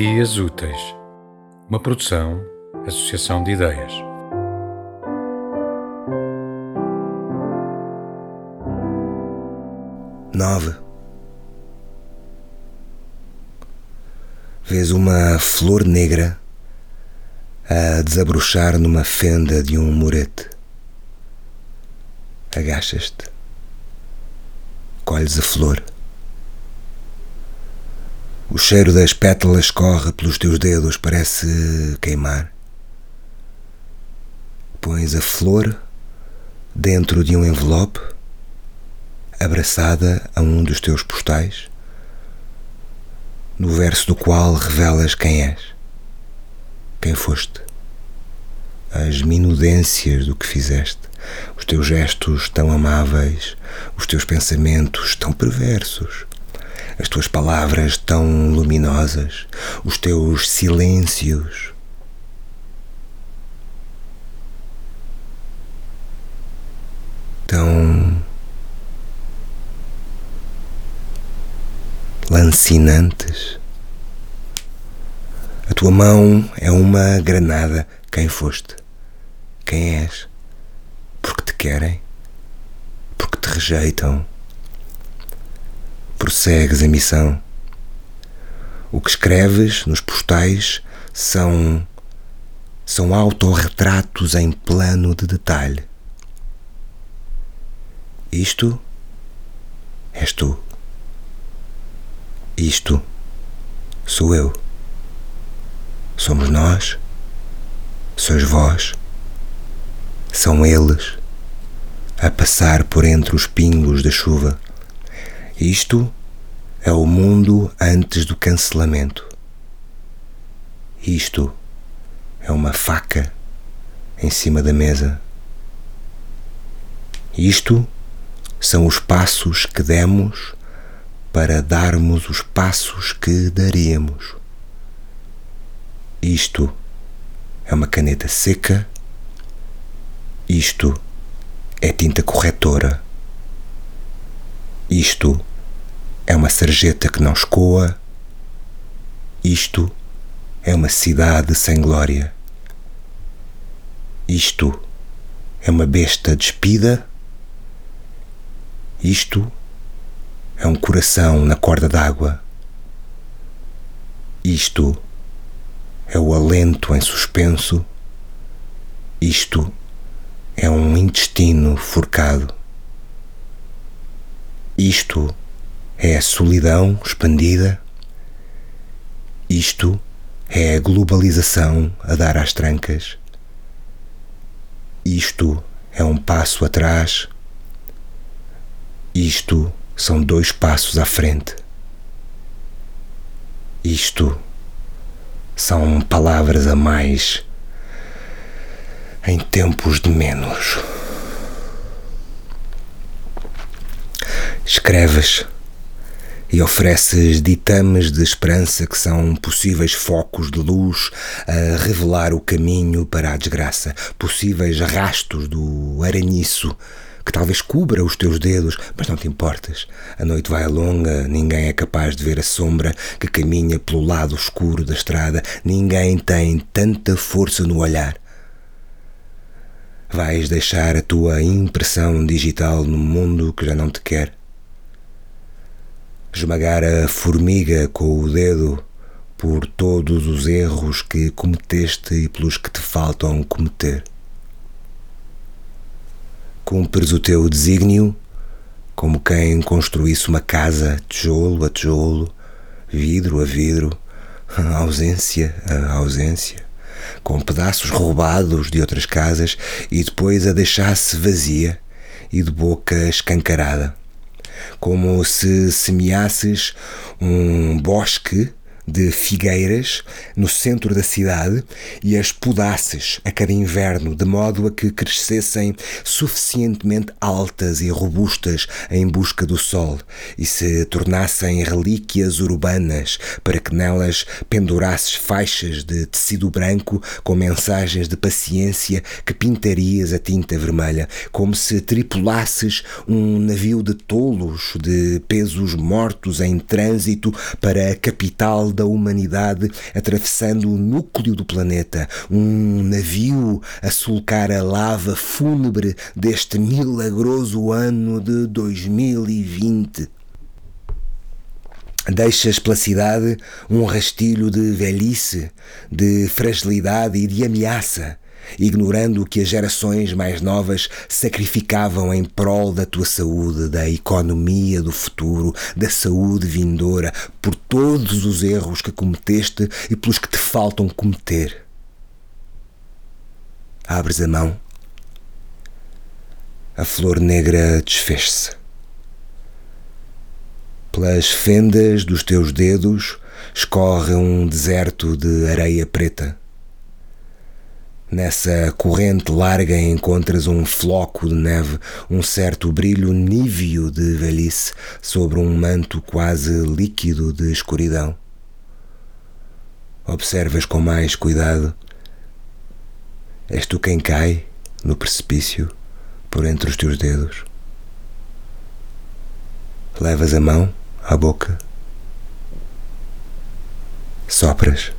Dias Úteis, uma produção, associação de ideias. Nove. Vês uma flor negra a desabrochar numa fenda de um murete. Agachas-te, colhes a flor. Cheiro das pétalas corre pelos teus dedos, parece queimar. Pões a flor dentro de um envelope, abraçada a um dos teus postais, no verso do qual revelas quem és, quem foste, as minudências do que fizeste, os teus gestos tão amáveis, os teus pensamentos tão perversos as tuas palavras tão luminosas, os teus silêncios. Tão lancinantes. A tua mão é uma granada. Quem foste? Quem és? Porque te querem? Porque te rejeitam? Prossegues a missão. O que escreves nos postais são são autorretratos em plano de detalhe. Isto és tu. Isto sou eu. Somos nós. Sois vós. São eles a passar por entre os pingos da chuva. Isto é o mundo antes do cancelamento. Isto é uma faca em cima da mesa. Isto são os passos que demos para darmos os passos que daríamos. Isto é uma caneta seca. Isto é tinta corretora. Isto é uma sarjeta que não escoa. Isto é uma cidade sem glória. Isto é uma besta despida. Isto é um coração na corda d'água. Isto é o alento em suspenso. Isto é um intestino forcado. Isto é a solidão expandida. Isto é a globalização a dar às trancas. Isto é um passo atrás. Isto são dois passos à frente. Isto são palavras a mais em tempos de menos. Escreves e ofereces ditames de esperança que são possíveis focos de luz a revelar o caminho para a desgraça, possíveis rastos do aranhiço que talvez cubra os teus dedos, mas não te importas. A noite vai longa, ninguém é capaz de ver a sombra que caminha pelo lado escuro da estrada, ninguém tem tanta força no olhar. Vais deixar a tua impressão digital no mundo que já não te quer esmagar a formiga com o dedo por todos os erros que cometeste e pelos que te faltam cometer. Cumpres o teu desígnio como quem construísse uma casa, tijolo a tijolo, vidro a vidro, ausência a ausência, com pedaços roubados de outras casas e depois a deixasse vazia e de boca escancarada como se semeasses um bosque de figueiras no centro da cidade e as podasses a cada inverno, de modo a que crescessem suficientemente altas e robustas em busca do sol e se tornassem relíquias urbanas para que nelas pendurasses faixas de tecido branco com mensagens de paciência que pintarias a tinta vermelha, como se tripulasses um navio de tolos de pesos mortos em trânsito para a capital da humanidade atravessando o núcleo do planeta, um navio a sulcar a lava fúnebre deste milagroso ano de 2020. Deixas pela cidade um rastilho de velhice, de fragilidade e de ameaça ignorando o que as gerações mais novas sacrificavam em prol da tua saúde, da economia do futuro, da saúde vindoura, por todos os erros que cometeste e pelos que te faltam cometer. Abres a mão, a flor negra desfez-se. Pelas fendas dos teus dedos escorre um deserto de areia preta Nessa corrente larga encontras um floco de neve, um certo brilho níveo de velhice sobre um manto quase líquido de escuridão. Observas com mais cuidado. És tu quem cai no precipício por entre os teus dedos. Levas a mão à boca, sopras.